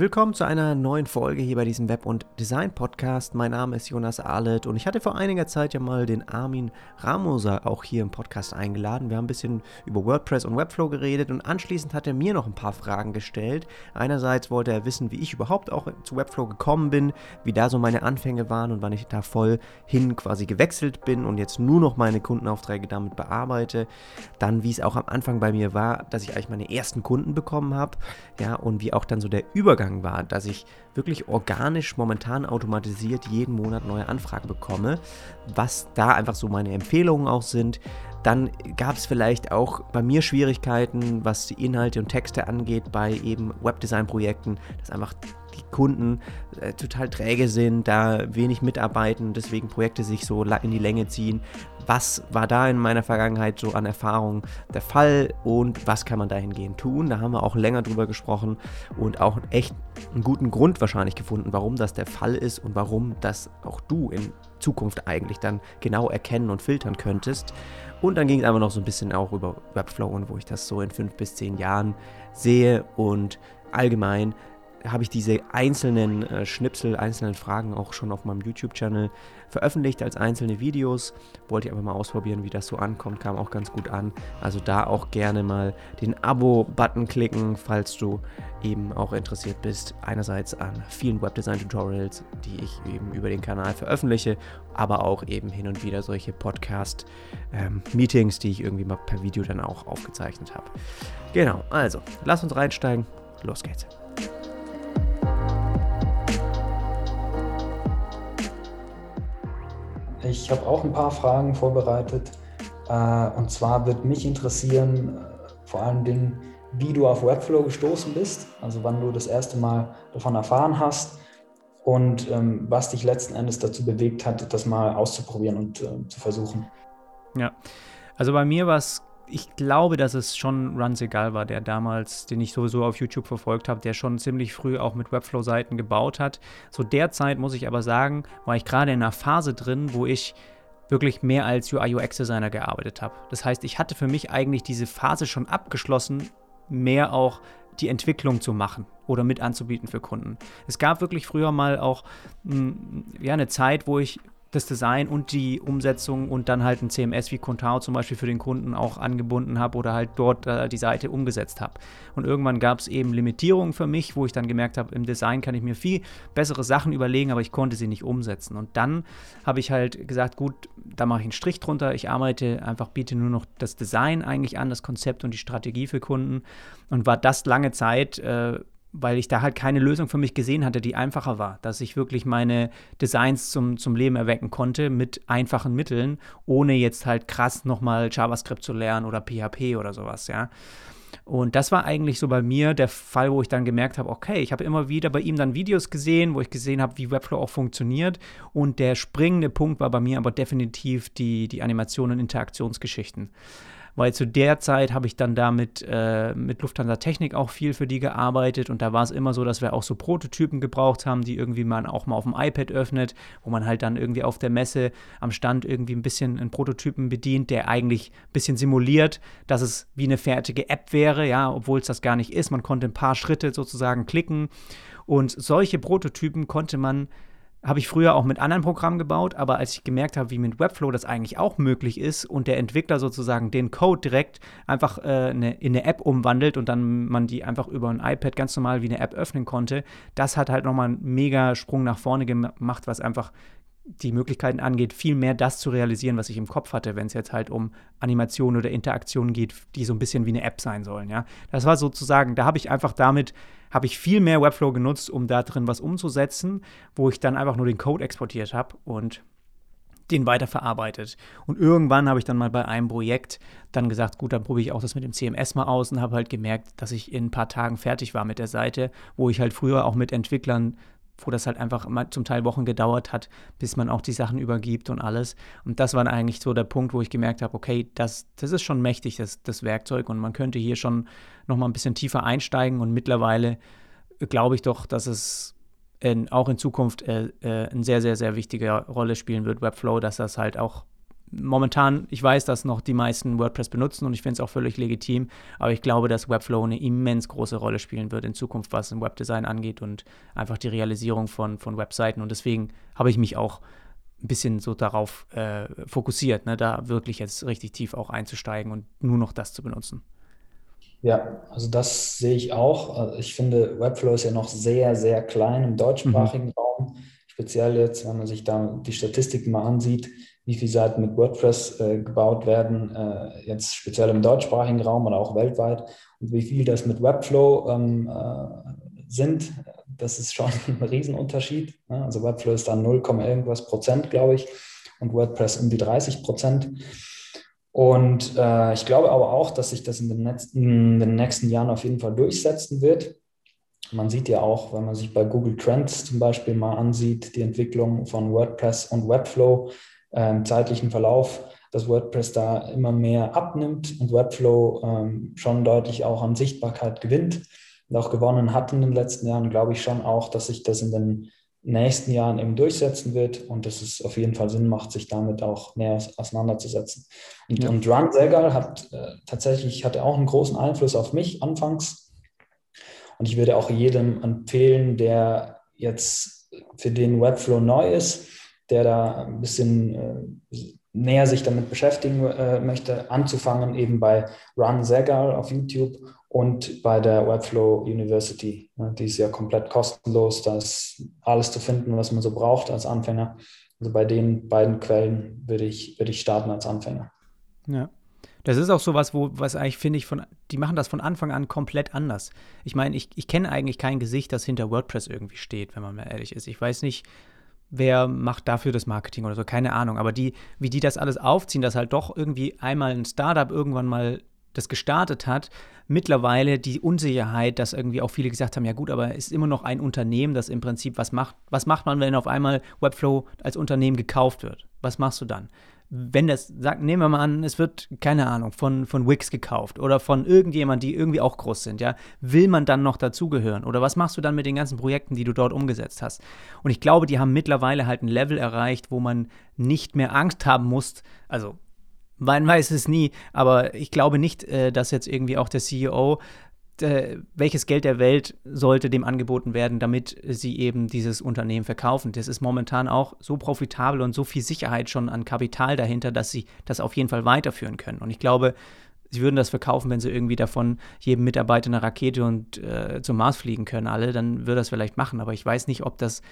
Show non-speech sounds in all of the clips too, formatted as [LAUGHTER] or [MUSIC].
Willkommen zu einer neuen Folge hier bei diesem Web- und Design-Podcast. Mein Name ist Jonas Ahlet und ich hatte vor einiger Zeit ja mal den Armin Ramoser auch hier im Podcast eingeladen. Wir haben ein bisschen über WordPress und Webflow geredet und anschließend hat er mir noch ein paar Fragen gestellt. Einerseits wollte er wissen, wie ich überhaupt auch zu Webflow gekommen bin, wie da so meine Anfänge waren und wann ich da voll hin quasi gewechselt bin und jetzt nur noch meine Kundenaufträge damit bearbeite. Dann, wie es auch am Anfang bei mir war, dass ich eigentlich meine ersten Kunden bekommen habe. Ja, und wie auch dann so der Übergang Übergang war, dass ich wirklich organisch momentan automatisiert jeden Monat neue Anfragen bekomme, was da einfach so meine Empfehlungen auch sind. Dann gab es vielleicht auch bei mir Schwierigkeiten, was die Inhalte und Texte angeht, bei eben Webdesign-Projekten, dass einfach die Kunden äh, total träge sind, da wenig mitarbeiten, deswegen Projekte sich so in die Länge ziehen. Was war da in meiner Vergangenheit so an Erfahrungen der Fall und was kann man dahingehend tun? Da haben wir auch länger drüber gesprochen und auch echt einen guten Grund wahrscheinlich gefunden, warum das der Fall ist und warum das auch du in Zukunft eigentlich dann genau erkennen und filtern könntest. Und dann ging es einfach noch so ein bisschen auch über Webflow und wo ich das so in fünf bis zehn Jahren sehe und allgemein habe ich diese einzelnen äh, Schnipsel, einzelnen Fragen auch schon auf meinem YouTube-Channel veröffentlicht als einzelne Videos. Wollte ich einfach mal ausprobieren, wie das so ankommt. Kam auch ganz gut an. Also da auch gerne mal den Abo-Button klicken, falls du eben auch interessiert bist. Einerseits an vielen Webdesign-Tutorials, die ich eben über den Kanal veröffentliche, aber auch eben hin und wieder solche Podcast-Meetings, ähm, die ich irgendwie mal per Video dann auch aufgezeichnet habe. Genau, also lass uns reinsteigen. Los geht's. Ich habe auch ein paar Fragen vorbereitet. Äh, und zwar wird mich interessieren, äh, vor allen Dingen, wie du auf Webflow gestoßen bist, also wann du das erste Mal davon erfahren hast und ähm, was dich letzten Endes dazu bewegt hat, das mal auszuprobieren und äh, zu versuchen. Ja, also bei mir war es ich glaube, dass es schon Runs Egal war, der damals, den ich sowieso auf YouTube verfolgt habe, der schon ziemlich früh auch mit Webflow-Seiten gebaut hat. So derzeit muss ich aber sagen, war ich gerade in einer Phase drin, wo ich wirklich mehr als UI-UX-Designer gearbeitet habe. Das heißt, ich hatte für mich eigentlich diese Phase schon abgeschlossen, mehr auch die Entwicklung zu machen oder mit anzubieten für Kunden. Es gab wirklich früher mal auch mh, hm, ja, eine Zeit, wo ich das Design und die Umsetzung und dann halt ein CMS wie Contao zum Beispiel für den Kunden auch angebunden habe oder halt dort äh, die Seite umgesetzt habe. Und irgendwann gab es eben Limitierungen für mich, wo ich dann gemerkt habe, im Design kann ich mir viel bessere Sachen überlegen, aber ich konnte sie nicht umsetzen. Und dann habe ich halt gesagt, gut, da mache ich einen Strich drunter. Ich arbeite einfach, biete nur noch das Design eigentlich an, das Konzept und die Strategie für Kunden. Und war das lange Zeit äh, weil ich da halt keine Lösung für mich gesehen hatte, die einfacher war, dass ich wirklich meine Designs zum, zum Leben erwecken konnte mit einfachen Mitteln, ohne jetzt halt krass nochmal JavaScript zu lernen oder PHP oder sowas, ja. Und das war eigentlich so bei mir der Fall, wo ich dann gemerkt habe, okay, ich habe immer wieder bei ihm dann Videos gesehen, wo ich gesehen habe, wie Webflow auch funktioniert. Und der springende Punkt war bei mir aber definitiv die, die Animationen und Interaktionsgeschichten weil zu der Zeit habe ich dann da mit, äh, mit Lufthansa Technik auch viel für die gearbeitet und da war es immer so, dass wir auch so Prototypen gebraucht haben, die irgendwie man auch mal auf dem iPad öffnet, wo man halt dann irgendwie auf der Messe am Stand irgendwie ein bisschen einen Prototypen bedient, der eigentlich ein bisschen simuliert, dass es wie eine fertige App wäre, ja, obwohl es das gar nicht ist. Man konnte ein paar Schritte sozusagen klicken und solche Prototypen konnte man habe ich früher auch mit anderen Programmen gebaut, aber als ich gemerkt habe, wie mit Webflow das eigentlich auch möglich ist und der Entwickler sozusagen den Code direkt einfach äh, eine, in eine App umwandelt und dann man die einfach über ein iPad ganz normal wie eine App öffnen konnte, das hat halt nochmal einen mega Sprung nach vorne gemacht, was einfach die Möglichkeiten angeht, viel mehr das zu realisieren, was ich im Kopf hatte, wenn es jetzt halt um Animationen oder Interaktionen geht, die so ein bisschen wie eine App sein sollen. Ja, das war sozusagen, da habe ich einfach damit habe ich viel mehr Webflow genutzt, um da drin was umzusetzen, wo ich dann einfach nur den Code exportiert habe und den weiterverarbeitet. Und irgendwann habe ich dann mal bei einem Projekt dann gesagt, gut, dann probiere ich auch das mit dem CMS mal aus und habe halt gemerkt, dass ich in ein paar Tagen fertig war mit der Seite, wo ich halt früher auch mit Entwicklern wo das halt einfach zum Teil Wochen gedauert hat, bis man auch die Sachen übergibt und alles. Und das war eigentlich so der Punkt, wo ich gemerkt habe, okay, das, das ist schon mächtig, das, das Werkzeug und man könnte hier schon nochmal ein bisschen tiefer einsteigen und mittlerweile glaube ich doch, dass es in, auch in Zukunft äh, äh, eine sehr, sehr, sehr wichtige Rolle spielen wird, Webflow, dass das halt auch momentan, ich weiß, dass noch die meisten WordPress benutzen und ich finde es auch völlig legitim, aber ich glaube, dass Webflow eine immens große Rolle spielen wird in Zukunft, was ein Webdesign angeht und einfach die Realisierung von, von Webseiten. Und deswegen habe ich mich auch ein bisschen so darauf äh, fokussiert, ne, da wirklich jetzt richtig tief auch einzusteigen und nur noch das zu benutzen. Ja, also das sehe ich auch. Also ich finde, Webflow ist ja noch sehr, sehr klein im deutschsprachigen mhm. Raum. Speziell jetzt, wenn man sich da die Statistiken mal ansieht, wie viele Seiten mit WordPress äh, gebaut werden, äh, jetzt speziell im deutschsprachigen Raum oder auch weltweit und wie viel das mit Webflow ähm, äh, sind, das ist schon [LAUGHS] ein Riesenunterschied. Ne? Also Webflow ist dann 0, irgendwas Prozent, glaube ich, und WordPress um die 30 Prozent. Und äh, ich glaube aber auch, dass sich das in den, in den nächsten Jahren auf jeden Fall durchsetzen wird. Man sieht ja auch, wenn man sich bei Google Trends zum Beispiel mal ansieht, die Entwicklung von WordPress und Webflow äh, im zeitlichen Verlauf, dass WordPress da immer mehr abnimmt und Webflow ähm, schon deutlich auch an Sichtbarkeit gewinnt und auch gewonnen hat in den letzten Jahren, glaube ich schon auch, dass sich das in den nächsten Jahren eben durchsetzen wird und dass es auf jeden Fall Sinn macht, sich damit auch näher auseinanderzusetzen. Und, ja. und Run Segal hat äh, tatsächlich hatte auch einen großen Einfluss auf mich anfangs. Und ich würde auch jedem empfehlen, der jetzt für den Webflow neu ist, der da ein bisschen äh, näher sich damit beschäftigen äh, möchte, anzufangen, eben bei Run Segal auf YouTube und bei der Webflow University. Die ist ja komplett kostenlos. Da ist alles zu finden, was man so braucht als Anfänger. Also bei den beiden Quellen würde ich, würde ich starten als Anfänger. Ja. Das ist auch so was, wo, was eigentlich finde ich, von, die machen das von Anfang an komplett anders. Ich meine, ich, ich kenne eigentlich kein Gesicht, das hinter WordPress irgendwie steht, wenn man mal ehrlich ist. Ich weiß nicht, wer macht dafür das Marketing oder so, keine Ahnung. Aber die, wie die das alles aufziehen, dass halt doch irgendwie einmal ein Startup irgendwann mal das gestartet hat, mittlerweile die Unsicherheit, dass irgendwie auch viele gesagt haben, ja gut, aber es ist immer noch ein Unternehmen, das im Prinzip was macht. Was macht man, wenn auf einmal Webflow als Unternehmen gekauft wird? Was machst du dann? Wenn das, sagt, nehmen wir mal an, es wird, keine Ahnung, von, von Wix gekauft oder von irgendjemand, die irgendwie auch groß sind, ja, will man dann noch dazugehören? Oder was machst du dann mit den ganzen Projekten, die du dort umgesetzt hast? Und ich glaube, die haben mittlerweile halt ein Level erreicht, wo man nicht mehr Angst haben muss, also man weiß es nie, aber ich glaube nicht, äh, dass jetzt irgendwie auch der CEO äh, welches Geld der Welt sollte dem angeboten werden, damit sie eben dieses Unternehmen verkaufen. Das ist momentan auch so profitabel und so viel Sicherheit schon an Kapital dahinter, dass sie das auf jeden Fall weiterführen können. Und ich glaube, sie würden das verkaufen, wenn sie irgendwie davon jedem Mitarbeiter eine Rakete und äh, zum Mars fliegen können, alle, dann würde das vielleicht machen. Aber ich weiß nicht, ob das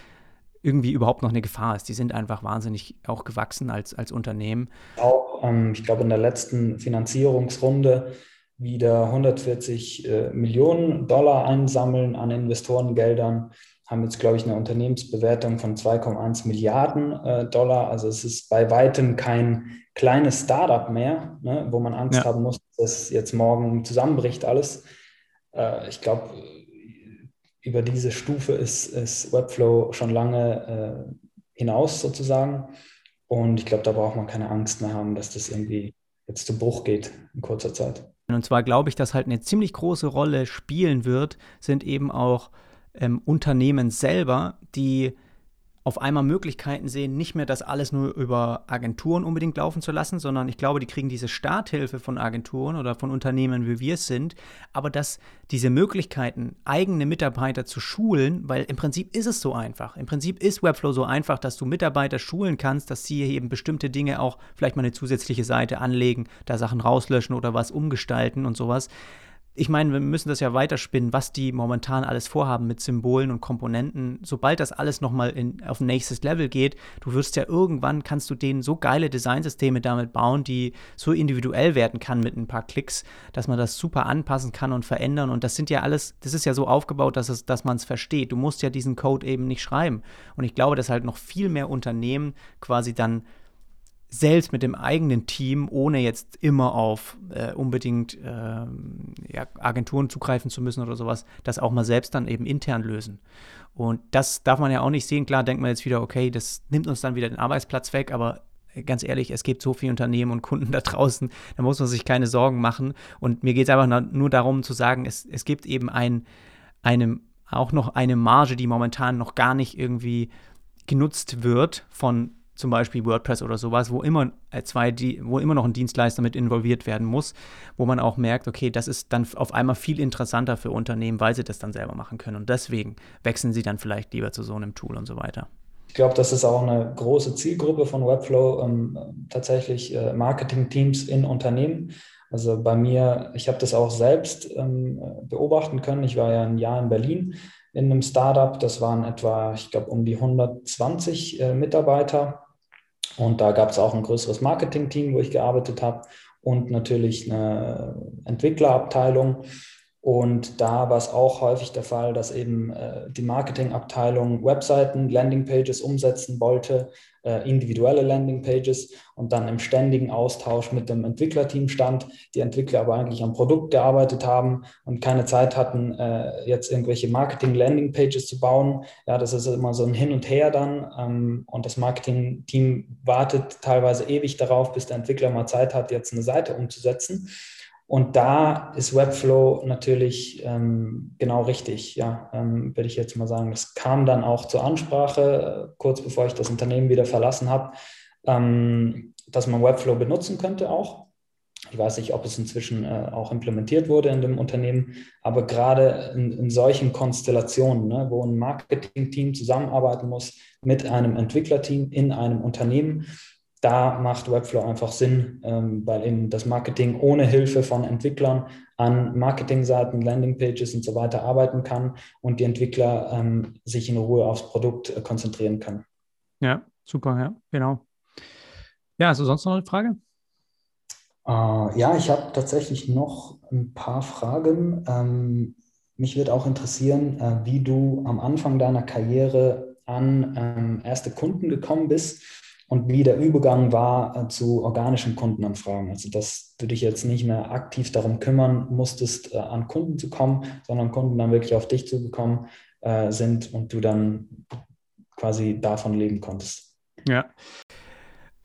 irgendwie überhaupt noch eine Gefahr ist. Die sind einfach wahnsinnig auch gewachsen als, als Unternehmen. Auch, ähm, ich glaube, in der letzten Finanzierungsrunde wieder 140 äh, Millionen Dollar einsammeln an Investorengeldern, haben jetzt, glaube ich, eine Unternehmensbewertung von 2,1 Milliarden äh, Dollar. Also es ist bei weitem kein kleines Startup mehr, ne, wo man Angst ja. haben muss, dass jetzt morgen zusammenbricht alles. Äh, ich glaube, über diese Stufe ist, ist Webflow schon lange äh, hinaus sozusagen. Und ich glaube, da braucht man keine Angst mehr haben, dass das irgendwie jetzt zu Bruch geht in kurzer Zeit. Und zwar glaube ich, dass halt eine ziemlich große Rolle spielen wird, sind eben auch ähm, Unternehmen selber, die auf einmal Möglichkeiten sehen, nicht mehr das alles nur über Agenturen unbedingt laufen zu lassen, sondern ich glaube, die kriegen diese Starthilfe von Agenturen oder von Unternehmen, wie wir es sind, aber dass diese Möglichkeiten, eigene Mitarbeiter zu schulen, weil im Prinzip ist es so einfach. Im Prinzip ist Webflow so einfach, dass du Mitarbeiter schulen kannst, dass sie eben bestimmte Dinge auch vielleicht mal eine zusätzliche Seite anlegen, da Sachen rauslöschen oder was umgestalten und sowas ich meine, wir müssen das ja weiterspinnen, was die momentan alles vorhaben mit Symbolen und Komponenten. Sobald das alles nochmal auf nächstes Level geht, du wirst ja irgendwann, kannst du denen so geile Designsysteme damit bauen, die so individuell werden kann mit ein paar Klicks, dass man das super anpassen kann und verändern. Und das sind ja alles, das ist ja so aufgebaut, dass, es, dass man es versteht. Du musst ja diesen Code eben nicht schreiben. Und ich glaube, dass halt noch viel mehr Unternehmen quasi dann selbst mit dem eigenen Team, ohne jetzt immer auf äh, unbedingt äh, ja, Agenturen zugreifen zu müssen oder sowas, das auch mal selbst dann eben intern lösen. Und das darf man ja auch nicht sehen. Klar denkt man jetzt wieder, okay, das nimmt uns dann wieder den Arbeitsplatz weg, aber ganz ehrlich, es gibt so viele Unternehmen und Kunden da draußen, da muss man sich keine Sorgen machen. Und mir geht es einfach nur darum zu sagen, es, es gibt eben ein, eine, auch noch eine Marge, die momentan noch gar nicht irgendwie genutzt wird von zum Beispiel WordPress oder sowas, wo immer äh, zwei, wo immer noch ein Dienstleister mit involviert werden muss, wo man auch merkt, okay, das ist dann auf einmal viel interessanter für Unternehmen, weil sie das dann selber machen können. Und deswegen wechseln sie dann vielleicht lieber zu so einem Tool und so weiter. Ich glaube, das ist auch eine große Zielgruppe von Webflow, ähm, tatsächlich äh, Marketing-Teams in Unternehmen. Also bei mir, ich habe das auch selbst ähm, beobachten können. Ich war ja ein Jahr in Berlin in einem Startup. Das waren etwa, ich glaube, um die 120 äh, Mitarbeiter. Und da gab es auch ein größeres Marketing-Team, wo ich gearbeitet habe und natürlich eine Entwicklerabteilung. Und da war es auch häufig der Fall, dass eben äh, die Marketingabteilung Webseiten, Landingpages umsetzen wollte, äh, individuelle Landingpages und dann im ständigen Austausch mit dem Entwicklerteam stand, die Entwickler aber eigentlich am Produkt gearbeitet haben und keine Zeit hatten, äh, jetzt irgendwelche Marketing-Landingpages zu bauen. Ja, das ist immer so ein Hin und Her dann ähm, und das Marketing-Team wartet teilweise ewig darauf, bis der Entwickler mal Zeit hat, jetzt eine Seite umzusetzen. Und da ist Webflow natürlich ähm, genau richtig, ja, ähm, würde ich jetzt mal sagen. Das kam dann auch zur Ansprache, äh, kurz bevor ich das Unternehmen wieder verlassen habe, ähm, dass man Webflow benutzen könnte auch. Ich weiß nicht, ob es inzwischen äh, auch implementiert wurde in dem Unternehmen, aber gerade in, in solchen Konstellationen, ne, wo ein Marketing-Team zusammenarbeiten muss mit einem Entwicklerteam in einem Unternehmen, da macht Webflow einfach Sinn, ähm, weil eben das Marketing ohne Hilfe von Entwicklern an Marketingseiten, Landingpages und so weiter arbeiten kann und die Entwickler ähm, sich in Ruhe aufs Produkt äh, konzentrieren können. Ja, super, ja, genau. Ja, hast du sonst noch eine Frage? Äh, ja, ich habe tatsächlich noch ein paar Fragen. Ähm, mich würde auch interessieren, äh, wie du am Anfang deiner Karriere an ähm, erste Kunden gekommen bist und wie der Übergang war äh, zu organischen Kundenanfragen. Also dass du dich jetzt nicht mehr aktiv darum kümmern musstest, äh, an Kunden zu kommen, sondern Kunden dann wirklich auf dich zugekommen äh, sind und du dann quasi davon leben konntest. Ja.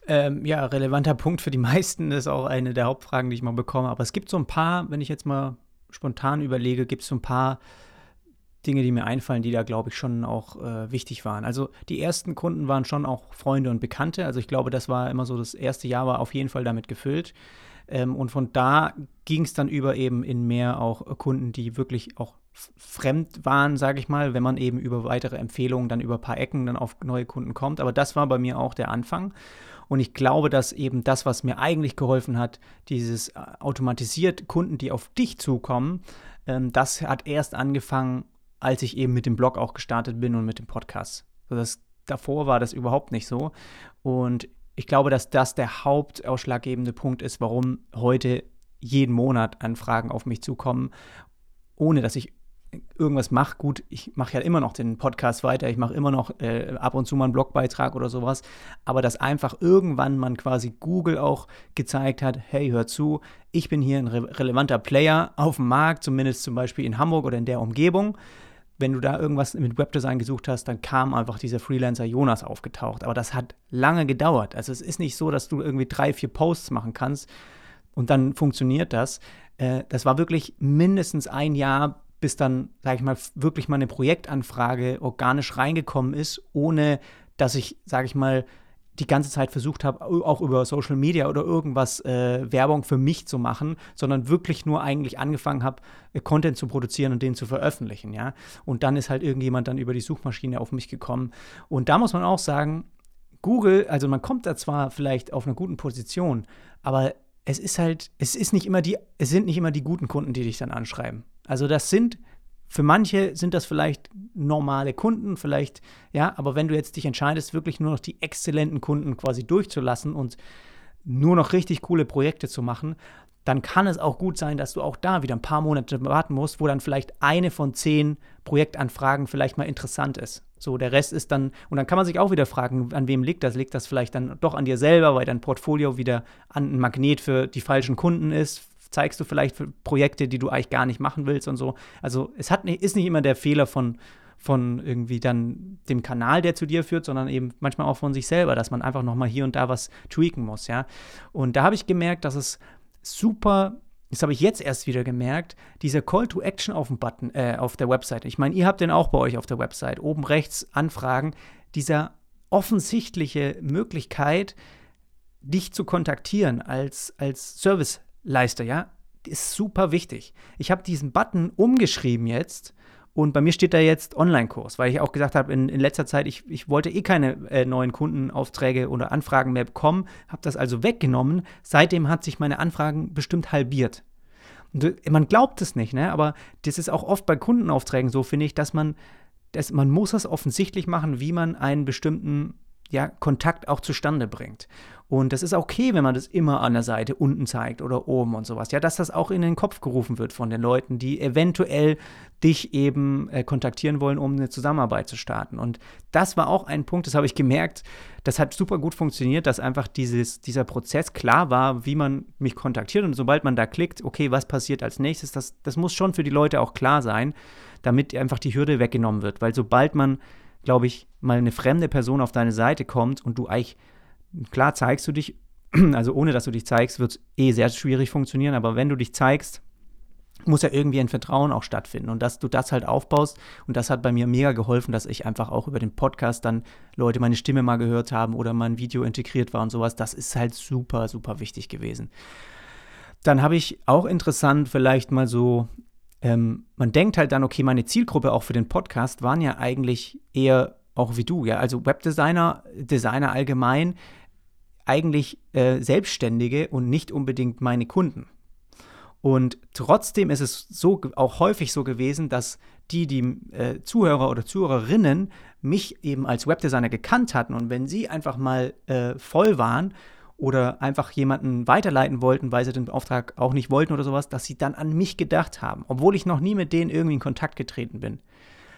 Ähm, ja, relevanter Punkt für die meisten ist auch eine der Hauptfragen, die ich mal bekomme. Aber es gibt so ein paar, wenn ich jetzt mal spontan überlege, gibt es so ein paar Dinge, die mir einfallen, die da, glaube ich, schon auch äh, wichtig waren. Also die ersten Kunden waren schon auch Freunde und Bekannte. Also ich glaube, das war immer so, das erste Jahr war auf jeden Fall damit gefüllt. Ähm, und von da ging es dann über eben in mehr auch Kunden, die wirklich auch fremd waren, sage ich mal, wenn man eben über weitere Empfehlungen dann über ein paar Ecken dann auf neue Kunden kommt. Aber das war bei mir auch der Anfang. Und ich glaube, dass eben das, was mir eigentlich geholfen hat, dieses äh, automatisiert Kunden, die auf dich zukommen, ähm, das hat erst angefangen, als ich eben mit dem Blog auch gestartet bin und mit dem Podcast. So das, davor war das überhaupt nicht so. Und ich glaube, dass das der hauptausschlaggebende Punkt ist, warum heute jeden Monat Anfragen auf mich zukommen, ohne dass ich irgendwas mache. Gut, ich mache ja immer noch den Podcast weiter, ich mache immer noch äh, ab und zu mal einen Blogbeitrag oder sowas, aber dass einfach irgendwann man quasi Google auch gezeigt hat, hey, hör zu, ich bin hier ein re relevanter Player auf dem Markt, zumindest zum Beispiel in Hamburg oder in der Umgebung wenn du da irgendwas mit Webdesign gesucht hast, dann kam einfach dieser Freelancer Jonas aufgetaucht. Aber das hat lange gedauert. Also es ist nicht so, dass du irgendwie drei, vier Posts machen kannst und dann funktioniert das. Äh, das war wirklich mindestens ein Jahr, bis dann, sage ich mal, wirklich mal eine Projektanfrage organisch reingekommen ist, ohne dass ich, sage ich mal, die ganze Zeit versucht habe, auch über Social Media oder irgendwas äh, Werbung für mich zu machen, sondern wirklich nur eigentlich angefangen habe, äh, Content zu produzieren und den zu veröffentlichen, ja. Und dann ist halt irgendjemand dann über die Suchmaschine auf mich gekommen. Und da muss man auch sagen, Google, also man kommt da zwar vielleicht auf einer guten Position, aber es ist halt, es ist nicht immer die, es sind nicht immer die guten Kunden, die dich dann anschreiben. Also das sind für manche sind das vielleicht normale Kunden, vielleicht, ja, aber wenn du jetzt dich entscheidest, wirklich nur noch die exzellenten Kunden quasi durchzulassen und nur noch richtig coole Projekte zu machen, dann kann es auch gut sein, dass du auch da wieder ein paar Monate warten musst, wo dann vielleicht eine von zehn Projektanfragen vielleicht mal interessant ist. So, der Rest ist dann, und dann kann man sich auch wieder fragen, an wem liegt das? Liegt das vielleicht dann doch an dir selber, weil dein Portfolio wieder ein Magnet für die falschen Kunden ist? Zeigst du vielleicht Projekte, die du eigentlich gar nicht machen willst und so. Also es hat, ist nicht immer der Fehler von, von irgendwie dann dem Kanal, der zu dir führt, sondern eben manchmal auch von sich selber, dass man einfach nochmal hier und da was tweaken muss, ja. Und da habe ich gemerkt, dass es super das habe ich jetzt erst wieder gemerkt, dieser Call to Action auf dem Button, äh, auf der Website. Ich meine, ihr habt den auch bei euch auf der Website. Oben rechts Anfragen. Dieser offensichtliche Möglichkeit, dich zu kontaktieren als, als Serviceleister, ja, ist super wichtig. Ich habe diesen Button umgeschrieben jetzt und bei mir steht da jetzt Online-Kurs, weil ich auch gesagt habe, in, in letzter Zeit, ich, ich wollte eh keine äh, neuen Kundenaufträge oder Anfragen mehr bekommen, habe das also weggenommen. Seitdem hat sich meine Anfragen bestimmt halbiert. Und man glaubt es nicht, ne? aber das ist auch oft bei Kundenaufträgen so, finde ich, dass man, dass man muss es offensichtlich machen, wie man einen bestimmten ja, Kontakt auch zustande bringt. Und das ist okay, wenn man das immer an der Seite unten zeigt oder oben und sowas. Ja, dass das auch in den Kopf gerufen wird von den Leuten, die eventuell dich eben äh, kontaktieren wollen, um eine Zusammenarbeit zu starten. Und das war auch ein Punkt, das habe ich gemerkt, das hat super gut funktioniert, dass einfach dieses, dieser Prozess klar war, wie man mich kontaktiert. Und sobald man da klickt, okay, was passiert als nächstes, das, das muss schon für die Leute auch klar sein, damit einfach die Hürde weggenommen wird. Weil sobald man, glaube ich, mal eine fremde Person auf deine Seite kommt und du eigentlich Klar zeigst du dich, [CLEARS THROAT] also ohne dass du dich zeigst, wird es eh sehr schwierig funktionieren, aber wenn du dich zeigst, muss ja irgendwie ein Vertrauen auch stattfinden und dass du das halt aufbaust und das hat bei mir mega geholfen, dass ich einfach auch über den Podcast dann Leute meine Stimme mal gehört haben oder mein Video integriert war und sowas, das ist halt super, super wichtig gewesen. Dann habe ich auch interessant vielleicht mal so, ähm, man denkt halt dann, okay, meine Zielgruppe auch für den Podcast waren ja eigentlich eher auch wie du, ja, also Webdesigner, Designer allgemein, eigentlich äh, Selbstständige und nicht unbedingt meine Kunden. Und trotzdem ist es so auch häufig so gewesen, dass die, die äh, Zuhörer oder Zuhörerinnen mich eben als Webdesigner gekannt hatten und wenn sie einfach mal äh, voll waren oder einfach jemanden weiterleiten wollten, weil sie den Auftrag auch nicht wollten oder sowas, dass sie dann an mich gedacht haben, obwohl ich noch nie mit denen irgendwie in Kontakt getreten bin.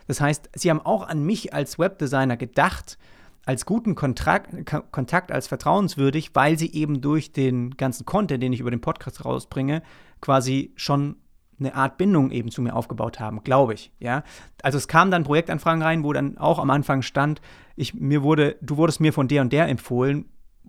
Das heißt, sie haben auch an mich als Webdesigner gedacht als guten Kontrakt, Kontakt, als vertrauenswürdig, weil sie eben durch den ganzen Content, den ich über den Podcast rausbringe, quasi schon eine Art Bindung eben zu mir aufgebaut haben, glaube ich, ja. Also es kamen dann Projektanfragen rein, wo dann auch am Anfang stand, ich, mir wurde, du wurdest mir von der und der empfohlen,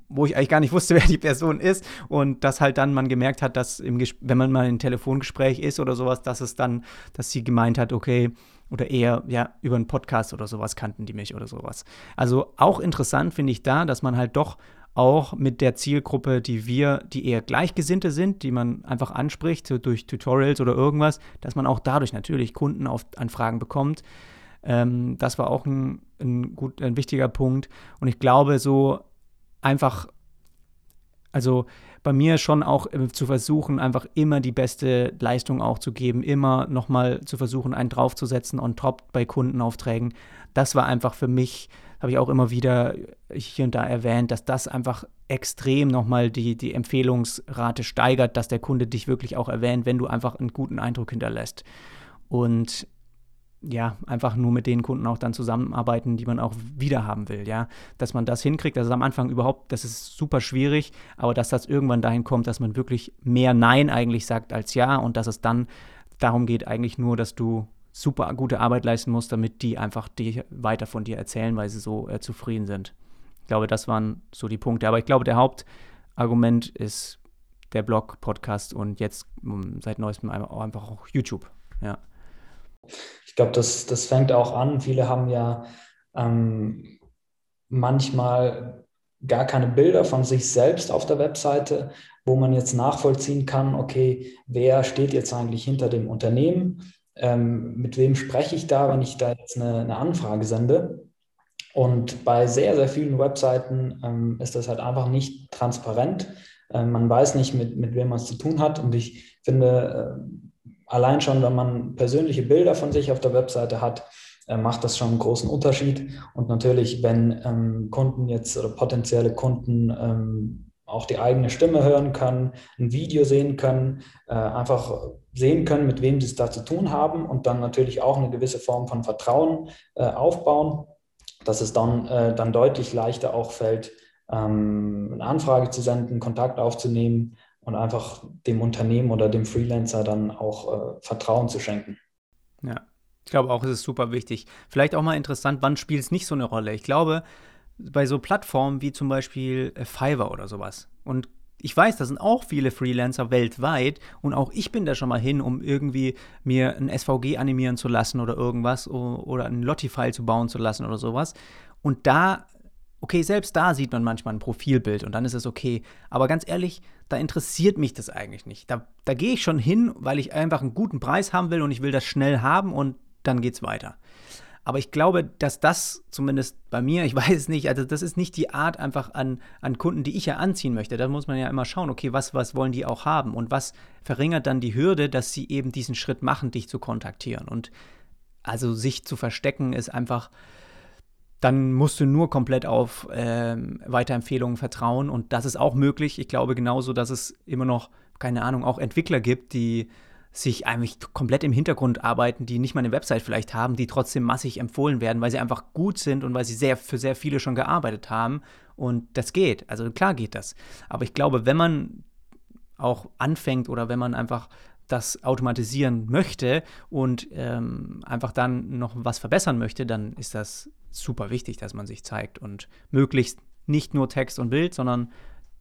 wo ich eigentlich gar nicht [LAUGHS] wusste, wer die Person ist und dass halt dann man gemerkt hat, dass im wenn man mal in Telefongespräch ist oder sowas, dass es dann, dass sie gemeint hat, okay, oder eher ja über einen Podcast oder sowas kannten die mich oder sowas. Also auch interessant finde ich da, dass man halt doch auch mit der Zielgruppe, die wir, die eher Gleichgesinnte sind, die man einfach anspricht durch Tutorials oder irgendwas, dass man auch dadurch natürlich Kundenanfragen bekommt. Ähm, das war auch ein, ein, gut, ein wichtiger Punkt. Und ich glaube, so einfach, also bei mir schon auch äh, zu versuchen, einfach immer die beste Leistung auch zu geben, immer nochmal zu versuchen, einen draufzusetzen on top bei Kundenaufträgen. Das war einfach für mich, habe ich auch immer wieder hier und da erwähnt, dass das einfach extrem nochmal die, die Empfehlungsrate steigert, dass der Kunde dich wirklich auch erwähnt, wenn du einfach einen guten Eindruck hinterlässt. Und ja, einfach nur mit den Kunden auch dann zusammenarbeiten, die man auch wieder haben will, ja. Dass man das hinkriegt, das ist am Anfang überhaupt, das ist super schwierig, aber dass das irgendwann dahin kommt, dass man wirklich mehr Nein eigentlich sagt als Ja und dass es dann darum geht eigentlich nur, dass du super gute Arbeit leisten musst, damit die einfach die weiter von dir erzählen, weil sie so äh, zufrieden sind. Ich glaube, das waren so die Punkte. Aber ich glaube, der Hauptargument ist der Blog, Podcast und jetzt um, seit neuestem einfach auch YouTube. Ja. Ich glaube, das, das fängt auch an. Viele haben ja ähm, manchmal gar keine Bilder von sich selbst auf der Webseite, wo man jetzt nachvollziehen kann, okay, wer steht jetzt eigentlich hinter dem Unternehmen? Ähm, mit wem spreche ich da, wenn ich da jetzt eine, eine Anfrage sende? Und bei sehr, sehr vielen Webseiten ähm, ist das halt einfach nicht transparent. Ähm, man weiß nicht, mit, mit wem man es zu tun hat. Und ich finde, äh, allein schon, wenn man persönliche Bilder von sich auf der Webseite hat, äh, macht das schon einen großen Unterschied. Und natürlich, wenn ähm, Kunden jetzt oder potenzielle Kunden ähm, auch die eigene Stimme hören können, ein Video sehen können, äh, einfach sehen können, mit wem sie es da zu tun haben und dann natürlich auch eine gewisse Form von Vertrauen äh, aufbauen, dass es dann, äh, dann deutlich leichter auch fällt, ähm, eine Anfrage zu senden, Kontakt aufzunehmen und einfach dem Unternehmen oder dem Freelancer dann auch äh, Vertrauen zu schenken. Ja, ich glaube auch, es ist super wichtig. Vielleicht auch mal interessant, wann spielt es nicht so eine Rolle? Ich glaube, bei so Plattformen wie zum Beispiel äh, Fiverr oder sowas. Und ich weiß, da sind auch viele Freelancer weltweit und auch ich bin da schon mal hin, um irgendwie mir ein SVG animieren zu lassen oder irgendwas oder einen Lottie-File zu bauen zu lassen oder sowas. Und da okay, selbst da sieht man manchmal ein Profilbild und dann ist es okay. Aber ganz ehrlich, da interessiert mich das eigentlich nicht. Da, da gehe ich schon hin, weil ich einfach einen guten Preis haben will und ich will das schnell haben und dann geht's weiter. Aber ich glaube, dass das zumindest bei mir, ich [LAUGHS] weiß es nicht, also das ist nicht die Art einfach an, an Kunden, die ich ja anziehen möchte. Da muss man ja immer schauen, okay, was, was wollen die auch haben und was verringert dann die Hürde, dass sie eben diesen Schritt machen, dich zu kontaktieren. Und also sich zu verstecken ist einfach, dann musst du nur komplett auf äh, Weiterempfehlungen vertrauen und das ist auch möglich. Ich glaube genauso, dass es immer noch, keine Ahnung, auch Entwickler gibt, die sich eigentlich komplett im Hintergrund arbeiten, die nicht mal eine Website vielleicht haben, die trotzdem massig empfohlen werden, weil sie einfach gut sind und weil sie sehr für sehr viele schon gearbeitet haben. Und das geht. Also klar geht das. Aber ich glaube, wenn man auch anfängt oder wenn man einfach das automatisieren möchte und ähm, einfach dann noch was verbessern möchte, dann ist das super wichtig, dass man sich zeigt und möglichst nicht nur Text und Bild, sondern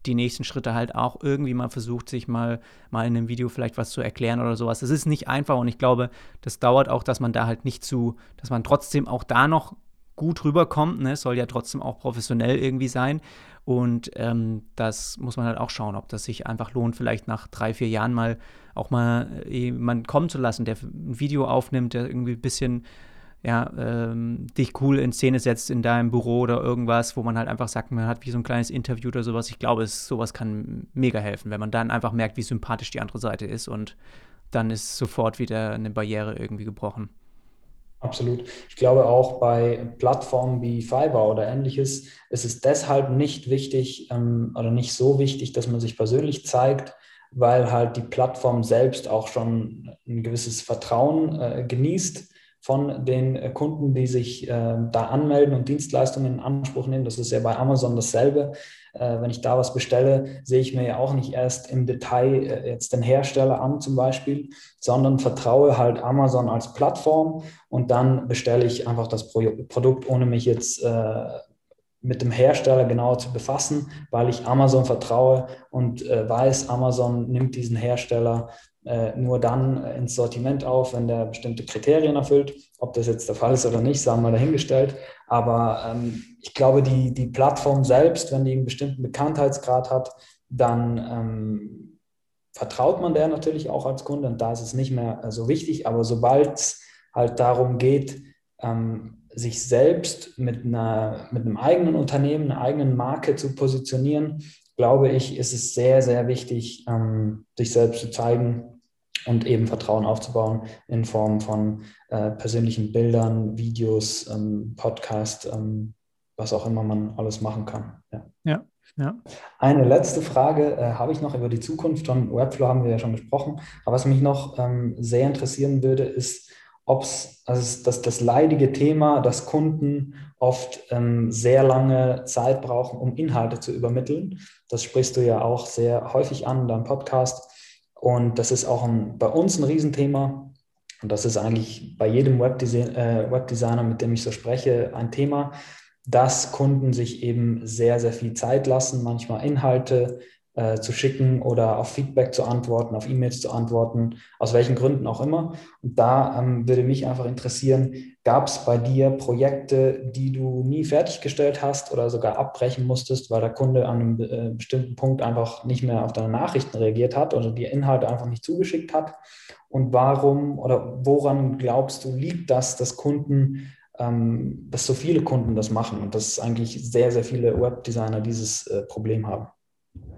die nächsten Schritte halt auch irgendwie mal versucht, sich mal, mal in einem Video vielleicht was zu erklären oder sowas. Es ist nicht einfach und ich glaube, das dauert auch, dass man da halt nicht zu, dass man trotzdem auch da noch gut rüberkommt. Ne? Es soll ja trotzdem auch professionell irgendwie sein. Und ähm, das muss man halt auch schauen, ob das sich einfach lohnt, vielleicht nach drei, vier Jahren mal auch mal jemanden kommen zu lassen, der ein Video aufnimmt, der irgendwie ein bisschen ja, ähm, dich cool in Szene setzt in deinem Büro oder irgendwas, wo man halt einfach sagt, man hat wie so ein kleines Interview oder sowas. Ich glaube, es, sowas kann mega helfen, wenn man dann einfach merkt, wie sympathisch die andere Seite ist und dann ist sofort wieder eine Barriere irgendwie gebrochen. Absolut. Ich glaube auch bei Plattformen wie Fiverr oder ähnliches ist es deshalb nicht wichtig ähm, oder nicht so wichtig, dass man sich persönlich zeigt, weil halt die Plattform selbst auch schon ein gewisses Vertrauen äh, genießt von den äh, Kunden, die sich äh, da anmelden und Dienstleistungen in Anspruch nehmen. Das ist ja bei Amazon dasselbe. Äh, wenn ich da was bestelle, sehe ich mir ja auch nicht erst im Detail äh, jetzt den Hersteller an zum Beispiel, sondern vertraue halt Amazon als Plattform und dann bestelle ich einfach das Pro Produkt, ohne mich jetzt äh, mit dem Hersteller genauer zu befassen, weil ich Amazon vertraue und äh, weiß, Amazon nimmt diesen Hersteller äh, nur dann ins Sortiment auf, wenn der bestimmte Kriterien erfüllt. Ob das jetzt der Fall ist oder nicht, sagen wir dahingestellt. Aber ähm, ich glaube, die, die Plattform selbst, wenn die einen bestimmten Bekanntheitsgrad hat, dann ähm, vertraut man der natürlich auch als Kunde und da ist es nicht mehr äh, so wichtig. Aber sobald es halt darum geht, ähm, sich selbst mit, einer, mit einem eigenen Unternehmen, einer eigenen Marke zu positionieren, glaube ich, ist es sehr, sehr wichtig, ähm, sich selbst zu zeigen, und eben Vertrauen aufzubauen in Form von äh, persönlichen Bildern, Videos, ähm, Podcast, ähm, was auch immer man alles machen kann. Ja. ja. ja. Eine letzte Frage äh, habe ich noch über die Zukunft von Webflow, haben wir ja schon gesprochen. Aber was mich noch ähm, sehr interessieren würde, ist, ob es, also das, das leidige Thema, dass Kunden oft ähm, sehr lange Zeit brauchen, um Inhalte zu übermitteln. Das sprichst du ja auch sehr häufig an in deinem Podcast. Und das ist auch ein, bei uns ein Riesenthema. Und das ist eigentlich bei jedem äh, Webdesigner, mit dem ich so spreche, ein Thema, dass Kunden sich eben sehr, sehr viel Zeit lassen, manchmal Inhalte äh, zu schicken oder auf Feedback zu antworten, auf E-Mails zu antworten, aus welchen Gründen auch immer. Und da ähm, würde mich einfach interessieren, gab es bei dir Projekte, die du nie fertiggestellt hast oder sogar abbrechen musstest, weil der Kunde an einem äh, bestimmten Punkt einfach nicht mehr auf deine Nachrichten reagiert hat oder dir Inhalte einfach nicht zugeschickt hat? Und warum oder woran glaubst du, liegt das, dass Kunden ähm, dass so viele Kunden das machen und dass eigentlich sehr, sehr viele Webdesigner dieses äh, Problem haben.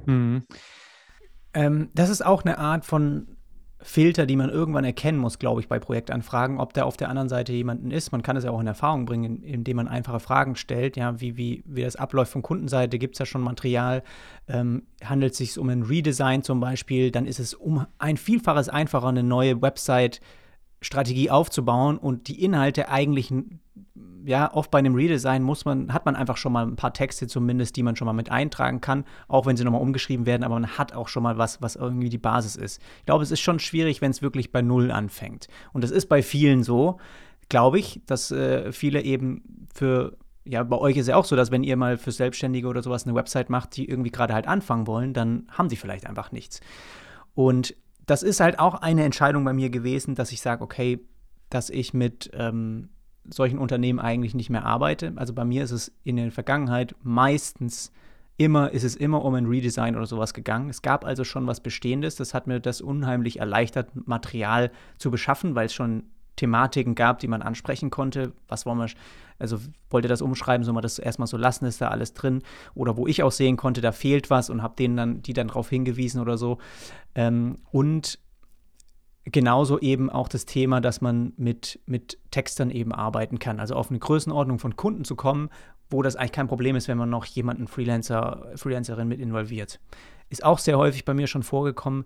Mhm. Ähm, das ist auch eine Art von Filter, die man irgendwann erkennen muss, glaube ich, bei Projektanfragen, ob da auf der anderen Seite jemanden ist. Man kann es ja auch in Erfahrung bringen, indem man einfache Fragen stellt, ja, wie, wie, wie das abläuft von Kundenseite, gibt es ja schon Material, ähm, handelt es sich um ein Redesign zum Beispiel, dann ist es um ein Vielfaches einfacher, eine neue Website Strategie aufzubauen und die Inhalte eigentlich ja, oft bei einem Redesign muss man, hat man einfach schon mal ein paar Texte zumindest, die man schon mal mit eintragen kann, auch wenn sie nochmal umgeschrieben werden, aber man hat auch schon mal was, was irgendwie die Basis ist. Ich glaube, es ist schon schwierig, wenn es wirklich bei Null anfängt. Und das ist bei vielen so, glaube ich, dass äh, viele eben für ja, bei euch ist ja auch so, dass wenn ihr mal für Selbstständige oder sowas eine Website macht, die irgendwie gerade halt anfangen wollen, dann haben sie vielleicht einfach nichts. Und das ist halt auch eine Entscheidung bei mir gewesen, dass ich sage, okay, dass ich mit ähm, solchen Unternehmen eigentlich nicht mehr arbeite. Also bei mir ist es in der Vergangenheit meistens immer, ist es immer um ein Redesign oder sowas gegangen. Es gab also schon was Bestehendes. Das hat mir das unheimlich erleichtert, Material zu beschaffen, weil es schon Thematiken gab, die man ansprechen konnte. Was wollen wir, also wollte das umschreiben, soll man das erstmal so lassen, ist da alles drin? Oder wo ich auch sehen konnte, da fehlt was und habe denen dann, die dann darauf hingewiesen oder so. Ähm, und genauso eben auch das Thema, dass man mit, mit Textern eben arbeiten kann. Also auf eine Größenordnung von Kunden zu kommen, wo das eigentlich kein Problem ist, wenn man noch jemanden Freelancer, Freelancerin mit involviert. Ist auch sehr häufig bei mir schon vorgekommen.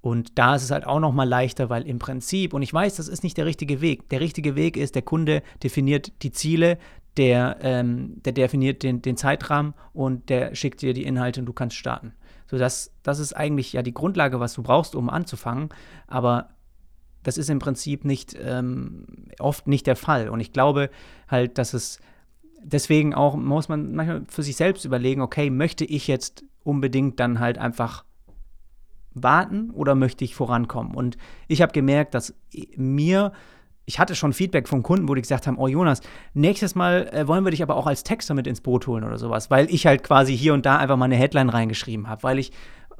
Und da ist es halt auch noch mal leichter, weil im Prinzip, und ich weiß, das ist nicht der richtige Weg. Der richtige Weg ist, der Kunde definiert die Ziele, der, ähm, der definiert den, den Zeitrahmen und der schickt dir die Inhalte und du kannst starten. So, das, das ist eigentlich ja die Grundlage, was du brauchst, um anzufangen. Aber das ist im Prinzip nicht ähm, oft nicht der Fall. Und ich glaube halt, dass es deswegen auch muss man manchmal für sich selbst überlegen, okay, möchte ich jetzt unbedingt dann halt einfach warten oder möchte ich vorankommen? Und ich habe gemerkt, dass mir ich hatte schon Feedback von Kunden, wo die gesagt haben, oh Jonas, nächstes Mal äh, wollen wir dich aber auch als Texter mit ins Boot holen oder sowas, weil ich halt quasi hier und da einfach mal eine Headline reingeschrieben habe, weil ich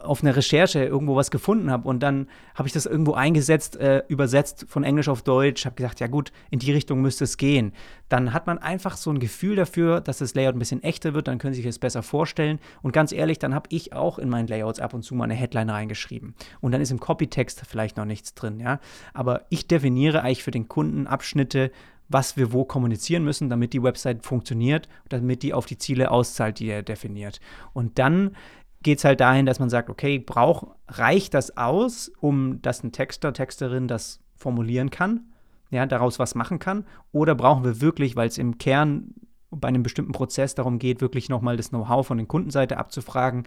auf einer Recherche irgendwo was gefunden habe und dann habe ich das irgendwo eingesetzt, äh, übersetzt von Englisch auf Deutsch, habe gesagt, ja gut, in die Richtung müsste es gehen. Dann hat man einfach so ein Gefühl dafür, dass das Layout ein bisschen echter wird, dann können Sie sich es besser vorstellen. Und ganz ehrlich, dann habe ich auch in meinen Layouts ab und zu mal eine Headline reingeschrieben. Und dann ist im Copytext vielleicht noch nichts drin, ja. Aber ich definiere eigentlich für den Kunden Abschnitte, was wir wo kommunizieren müssen, damit die Website funktioniert, damit die auf die Ziele auszahlt, die er definiert. Und dann geht es halt dahin, dass man sagt, okay, brauch, reicht das aus, um dass ein Texter, Texterin das formulieren kann, ja, daraus was machen kann? Oder brauchen wir wirklich, weil es im Kern bei einem bestimmten Prozess darum geht, wirklich nochmal das Know-how von der Kundenseite abzufragen,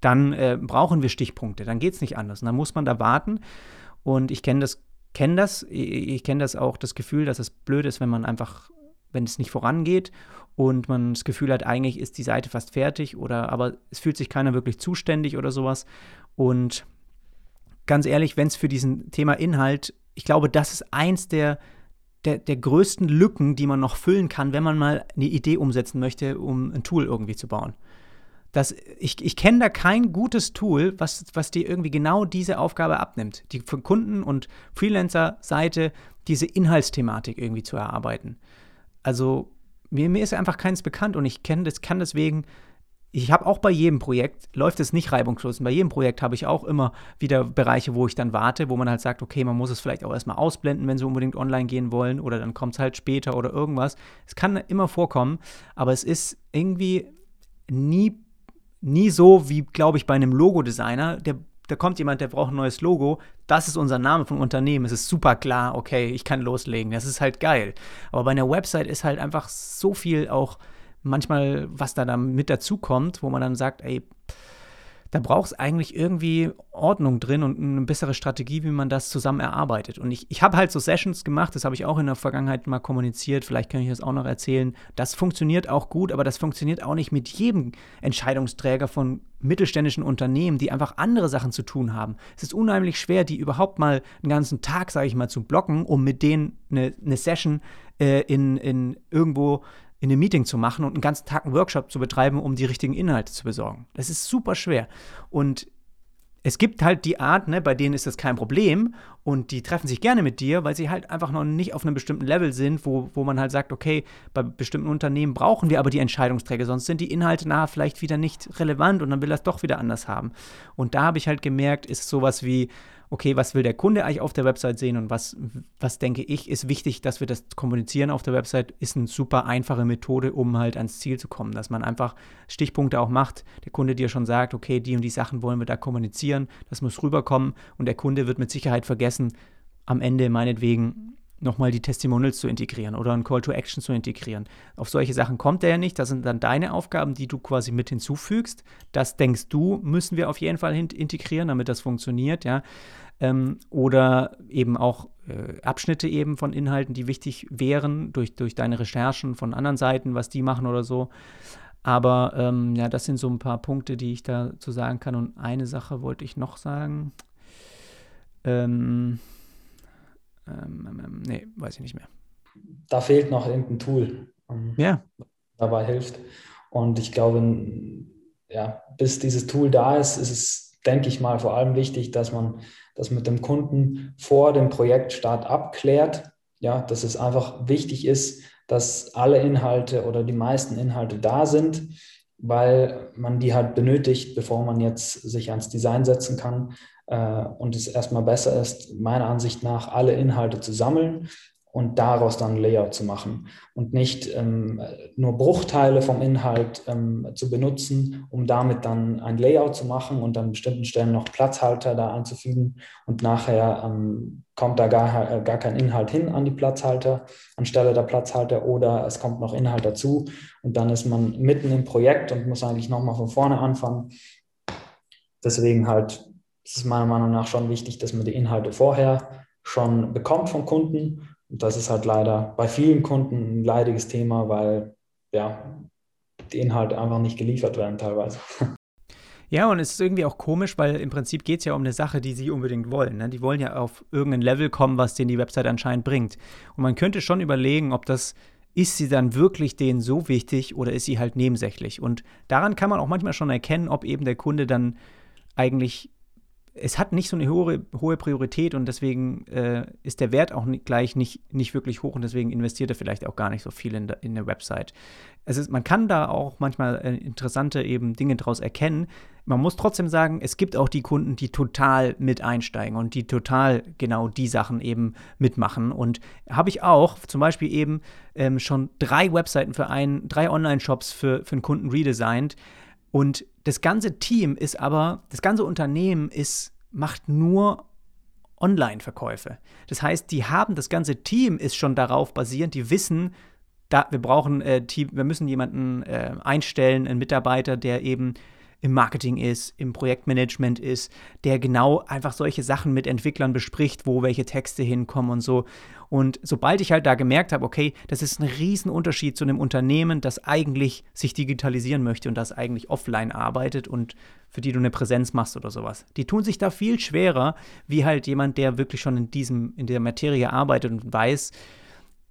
dann äh, brauchen wir Stichpunkte, dann geht es nicht anders. Und dann muss man da warten. Und ich kenne das, kenne das, ich, ich kenne das auch, das Gefühl, dass es blöd ist, wenn man einfach wenn es nicht vorangeht und man das Gefühl hat, eigentlich ist die Seite fast fertig oder aber es fühlt sich keiner wirklich zuständig oder sowas. Und ganz ehrlich, wenn es für diesen Thema Inhalt, ich glaube, das ist eins der, der, der größten Lücken, die man noch füllen kann, wenn man mal eine Idee umsetzen möchte, um ein Tool irgendwie zu bauen. Das, ich ich kenne da kein gutes Tool, was, was dir irgendwie genau diese Aufgabe abnimmt, die für Kunden- und Freelancer-Seite diese Inhaltsthematik irgendwie zu erarbeiten. Also mir, mir ist einfach keins bekannt und ich kenne das, kann deswegen, ich habe auch bei jedem Projekt, läuft es nicht reibungslos. Und bei jedem Projekt habe ich auch immer wieder Bereiche, wo ich dann warte, wo man halt sagt, okay, man muss es vielleicht auch erstmal ausblenden, wenn sie unbedingt online gehen wollen oder dann kommt es halt später oder irgendwas. Es kann immer vorkommen, aber es ist irgendwie nie, nie so wie, glaube ich, bei einem Logodesigner, der da kommt jemand, der braucht ein neues Logo, das ist unser Name vom Unternehmen, es ist super klar, okay, ich kann loslegen, das ist halt geil. Aber bei einer Website ist halt einfach so viel auch manchmal, was da dann mit dazu kommt, wo man dann sagt, ey, da braucht es eigentlich irgendwie Ordnung drin und eine bessere Strategie, wie man das zusammen erarbeitet. Und ich, ich habe halt so Sessions gemacht, das habe ich auch in der Vergangenheit mal kommuniziert, vielleicht kann ich das auch noch erzählen. Das funktioniert auch gut, aber das funktioniert auch nicht mit jedem Entscheidungsträger von mittelständischen Unternehmen, die einfach andere Sachen zu tun haben. Es ist unheimlich schwer, die überhaupt mal einen ganzen Tag, sage ich mal, zu blocken, um mit denen eine, eine Session äh, in, in irgendwo in einem Meeting zu machen und einen ganzen Tag einen Workshop zu betreiben, um die richtigen Inhalte zu besorgen. Das ist super schwer. Und es gibt halt die Art, ne, bei denen ist das kein Problem und die treffen sich gerne mit dir, weil sie halt einfach noch nicht auf einem bestimmten Level sind, wo, wo man halt sagt, okay, bei bestimmten Unternehmen brauchen wir aber die Entscheidungsträger, sonst sind die Inhalte nachher vielleicht wieder nicht relevant und dann will er es doch wieder anders haben. Und da habe ich halt gemerkt, ist sowas wie, okay, was will der Kunde eigentlich auf der Website sehen und was, was denke ich, ist wichtig, dass wir das kommunizieren auf der Website, ist eine super einfache Methode, um halt ans Ziel zu kommen, dass man einfach Stichpunkte auch macht, der Kunde dir schon sagt, okay, die und die Sachen wollen wir da kommunizieren, das muss rüberkommen und der Kunde wird mit Sicherheit vergessen, am Ende meinetwegen nochmal die Testimonials zu integrieren oder ein Call to Action zu integrieren. Auf solche Sachen kommt er ja nicht. Das sind dann deine Aufgaben, die du quasi mit hinzufügst. Das denkst du, müssen wir auf jeden Fall integrieren, damit das funktioniert, ja. Ähm, oder eben auch äh, Abschnitte eben von Inhalten, die wichtig wären durch, durch deine Recherchen von anderen Seiten, was die machen oder so. Aber ähm, ja, das sind so ein paar Punkte, die ich dazu sagen kann. Und eine Sache wollte ich noch sagen. Ähm, ähm, ähm, ähm, nee, weiß ich nicht mehr. da fehlt noch irgendein Tool, ähm, ja. dabei hilft. Und ich glaube, ja, bis dieses Tool da ist, ist es, denke ich mal, vor allem wichtig, dass man das mit dem Kunden vor dem Projektstart abklärt. Ja, dass es einfach wichtig ist, dass alle Inhalte oder die meisten Inhalte da sind, weil man die halt benötigt, bevor man jetzt sich ans Design setzen kann. Äh, und es erstmal besser ist, meiner Ansicht nach, alle Inhalte zu sammeln und daraus dann Layout zu machen und nicht ähm, nur Bruchteile vom Inhalt ähm, zu benutzen, um damit dann ein Layout zu machen und an bestimmten Stellen noch Platzhalter da einzufügen und nachher ähm, kommt da gar, äh, gar kein Inhalt hin an die Platzhalter, anstelle der Platzhalter oder es kommt noch Inhalt dazu und dann ist man mitten im Projekt und muss eigentlich nochmal von vorne anfangen. Deswegen halt, es ist meiner Meinung nach schon wichtig, dass man die Inhalte vorher schon bekommt vom Kunden und das ist halt leider bei vielen Kunden ein leidiges Thema, weil ja, die Inhalte einfach nicht geliefert werden teilweise. [LAUGHS] Ja, und es ist irgendwie auch komisch, weil im Prinzip geht es ja um eine Sache, die sie unbedingt wollen. Ne? Die wollen ja auf irgendein Level kommen, was denen die Website anscheinend bringt. Und man könnte schon überlegen, ob das, ist sie dann wirklich denen so wichtig oder ist sie halt nebensächlich? Und daran kann man auch manchmal schon erkennen, ob eben der Kunde dann eigentlich es hat nicht so eine hohe, hohe Priorität und deswegen äh, ist der Wert auch nicht, gleich nicht, nicht wirklich hoch und deswegen investiert er vielleicht auch gar nicht so viel in, in der Website. Es ist, man kann da auch manchmal äh, interessante eben Dinge daraus erkennen. Man muss trotzdem sagen, es gibt auch die Kunden, die total mit einsteigen und die total genau die Sachen eben mitmachen. Und habe ich auch zum Beispiel eben ähm, schon drei Webseiten für einen, drei Online-Shops für, für einen Kunden redesigned. Und das ganze Team ist aber, das ganze Unternehmen ist, macht nur Online-Verkäufe. Das heißt, die haben, das ganze Team ist schon darauf basierend, die wissen, da, wir brauchen äh, Team, wir müssen jemanden äh, einstellen, einen Mitarbeiter, der eben im Marketing ist, im Projektmanagement ist, der genau einfach solche Sachen mit Entwicklern bespricht, wo welche Texte hinkommen und so. Und sobald ich halt da gemerkt habe, okay, das ist ein Riesenunterschied zu einem Unternehmen, das eigentlich sich digitalisieren möchte und das eigentlich offline arbeitet und für die du eine Präsenz machst oder sowas. Die tun sich da viel schwerer, wie halt jemand, der wirklich schon in diesem, in der Materie arbeitet und weiß,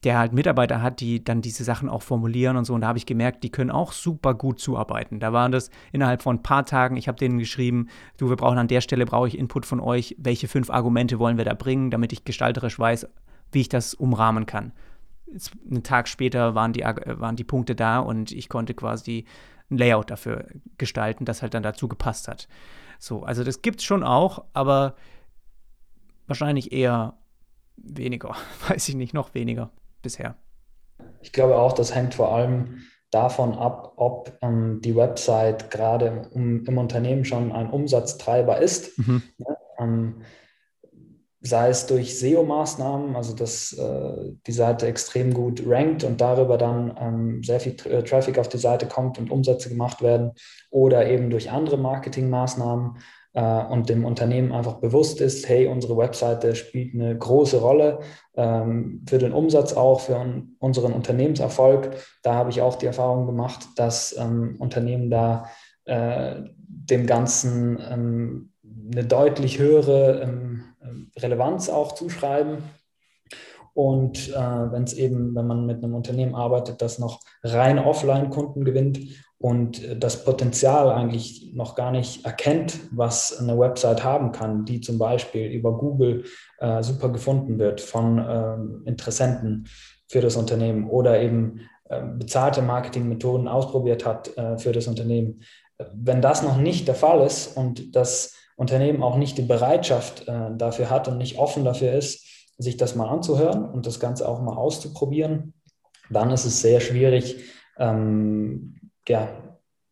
der halt Mitarbeiter hat, die dann diese Sachen auch formulieren und so. Und da habe ich gemerkt, die können auch super gut zuarbeiten. Da waren das innerhalb von ein paar Tagen, ich habe denen geschrieben, du, wir brauchen an der Stelle, brauche ich Input von euch, welche fünf Argumente wollen wir da bringen, damit ich gestalterisch weiß, wie ich das umrahmen kann. Einen Tag später waren die, waren die Punkte da und ich konnte quasi ein Layout dafür gestalten, das halt dann dazu gepasst hat. So, also das gibt es schon auch, aber wahrscheinlich eher weniger. [LAUGHS] Weiß ich nicht, noch weniger bisher? Ich glaube auch, das hängt vor allem davon ab, ob ähm, die Website gerade im, im, Unternehmen schon ein Umsatztreiber ist. Mhm. Ja, ähm, sei es durch SEO-Maßnahmen, also dass äh, die Seite extrem gut rankt und darüber dann ähm, sehr viel Traffic auf die Seite kommt und Umsätze gemacht werden, oder eben durch andere Marketingmaßnahmen und dem Unternehmen einfach bewusst ist, hey, unsere Webseite spielt eine große Rolle ähm, für den Umsatz auch, für un unseren Unternehmenserfolg. Da habe ich auch die Erfahrung gemacht, dass ähm, Unternehmen da äh, dem Ganzen ähm, eine deutlich höhere Relevanz auch zuschreiben. Und äh, wenn es eben, wenn man mit einem Unternehmen arbeitet, das noch rein Offline-Kunden gewinnt und das Potenzial eigentlich noch gar nicht erkennt, was eine Website haben kann, die zum Beispiel über Google äh, super gefunden wird von ähm, Interessenten für das Unternehmen oder eben äh, bezahlte Marketingmethoden ausprobiert hat äh, für das Unternehmen. Wenn das noch nicht der Fall ist und das Unternehmen auch nicht die Bereitschaft äh, dafür hat und nicht offen dafür ist, sich das mal anzuhören und das Ganze auch mal auszuprobieren, dann ist es sehr schwierig, ähm, ja,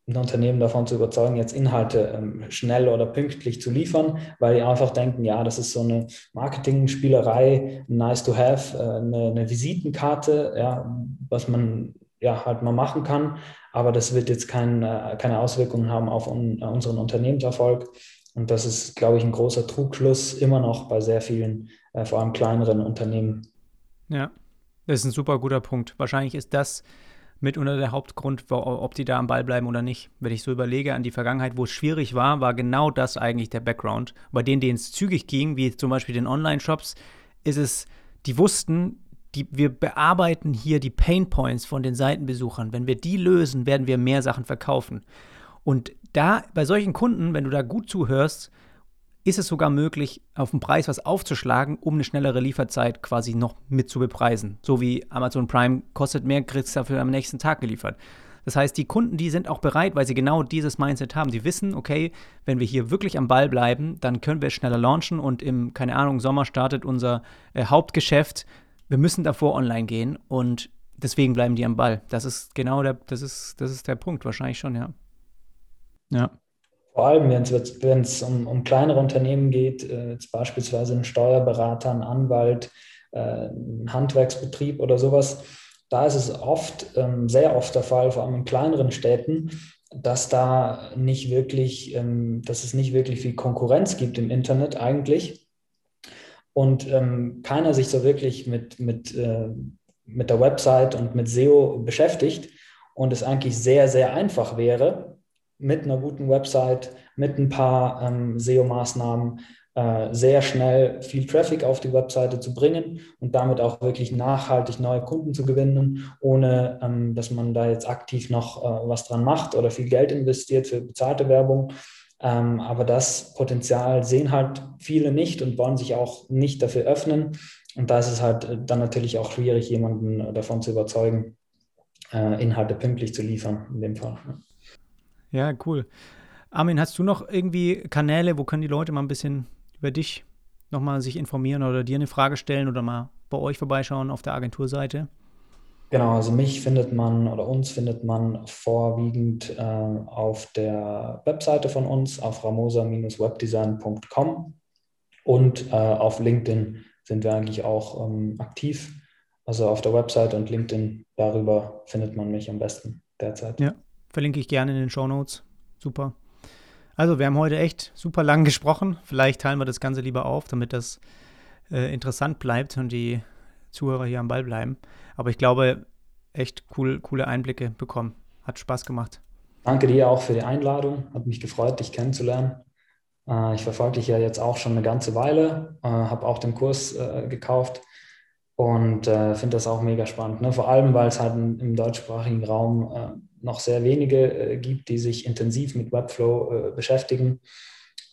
ein Unternehmen davon zu überzeugen, jetzt Inhalte ähm, schnell oder pünktlich zu liefern, weil die einfach denken, ja, das ist so eine Marketing-Spielerei, nice to have, äh, eine, eine, Visitenkarte, ja, was man ja halt mal machen kann, aber das wird jetzt kein, äh, keine Auswirkungen haben auf un, unseren Unternehmenserfolg. Und das ist, glaube ich, ein großer Trugschluss immer noch bei sehr vielen, äh, vor allem kleineren Unternehmen. Ja, das ist ein super guter Punkt. Wahrscheinlich ist das mitunter der Hauptgrund, ob die da am Ball bleiben oder nicht. Wenn ich so überlege an die Vergangenheit, wo es schwierig war, war genau das eigentlich der Background. Bei denen, denen es zügig ging, wie zum Beispiel den Online-Shops, ist es, die wussten, die, wir bearbeiten hier die Pain Points von den Seitenbesuchern. Wenn wir die lösen, werden wir mehr Sachen verkaufen. Und da, bei solchen Kunden, wenn du da gut zuhörst, ist es sogar möglich, auf den Preis was aufzuschlagen, um eine schnellere Lieferzeit quasi noch mit zu bepreisen. So wie Amazon Prime kostet mehr, kriegst dafür am nächsten Tag geliefert. Das heißt, die Kunden, die sind auch bereit, weil sie genau dieses Mindset haben. Die wissen, okay, wenn wir hier wirklich am Ball bleiben, dann können wir schneller launchen und im, keine Ahnung, Sommer startet unser äh, Hauptgeschäft. Wir müssen davor online gehen und deswegen bleiben die am Ball. Das ist genau der, das ist, das ist der Punkt, wahrscheinlich schon, ja. Ja. Vor allem, wenn es um, um kleinere Unternehmen geht, äh, beispielsweise einen Steuerberater, einen Anwalt, äh, einen Handwerksbetrieb oder sowas, da ist es oft, ähm, sehr oft der Fall, vor allem in kleineren Städten, dass da nicht wirklich, ähm, dass es nicht wirklich viel Konkurrenz gibt im Internet eigentlich. Und ähm, keiner sich so wirklich mit, mit, äh, mit der Website und mit SEO beschäftigt und es eigentlich sehr, sehr einfach wäre, mit einer guten Website, mit ein paar ähm, SEO-Maßnahmen äh, sehr schnell viel Traffic auf die Webseite zu bringen und damit auch wirklich nachhaltig neue Kunden zu gewinnen, ohne ähm, dass man da jetzt aktiv noch äh, was dran macht oder viel Geld investiert für bezahlte Werbung. Ähm, aber das Potenzial sehen halt viele nicht und wollen sich auch nicht dafür öffnen. Und da ist es halt äh, dann natürlich auch schwierig, jemanden davon zu überzeugen, äh, Inhalte pünktlich zu liefern, in dem Fall. Ja, cool. Armin, hast du noch irgendwie Kanäle, wo können die Leute mal ein bisschen über dich nochmal sich informieren oder dir eine Frage stellen oder mal bei euch vorbeischauen auf der Agenturseite? Genau, also mich findet man oder uns findet man vorwiegend äh, auf der Webseite von uns, auf ramosa-webdesign.com und äh, auf LinkedIn sind wir eigentlich auch ähm, aktiv. Also auf der Webseite und LinkedIn, darüber findet man mich am besten derzeit. Ja, Verlinke ich gerne in den Show Notes. Super. Also, wir haben heute echt super lang [LAUGHS] gesprochen. Vielleicht teilen wir das Ganze lieber auf, damit das äh, interessant bleibt und die Zuhörer hier am Ball bleiben. Aber ich glaube, echt cool, coole Einblicke bekommen. Hat Spaß gemacht. Danke dir auch für die Einladung. Hat mich gefreut, dich kennenzulernen. Äh, ich verfolge dich ja jetzt auch schon eine ganze Weile, äh, habe auch den Kurs äh, gekauft und äh, finde das auch mega spannend. Ne? Vor allem, weil es halt im deutschsprachigen Raum äh, noch sehr wenige äh, gibt, die sich intensiv mit Webflow äh, beschäftigen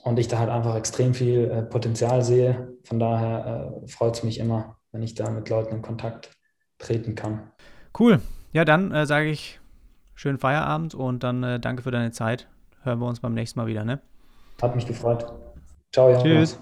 und ich da halt einfach extrem viel äh, Potenzial sehe. Von daher freut es mich immer, wenn ich da mit Leuten in Kontakt treten kann. Cool. Ja, dann äh, sage ich schönen Feierabend und dann äh, danke für deine Zeit. Hören wir uns beim nächsten Mal wieder, ne? Hat mich gefreut. Ciao, Jan. Tschüss.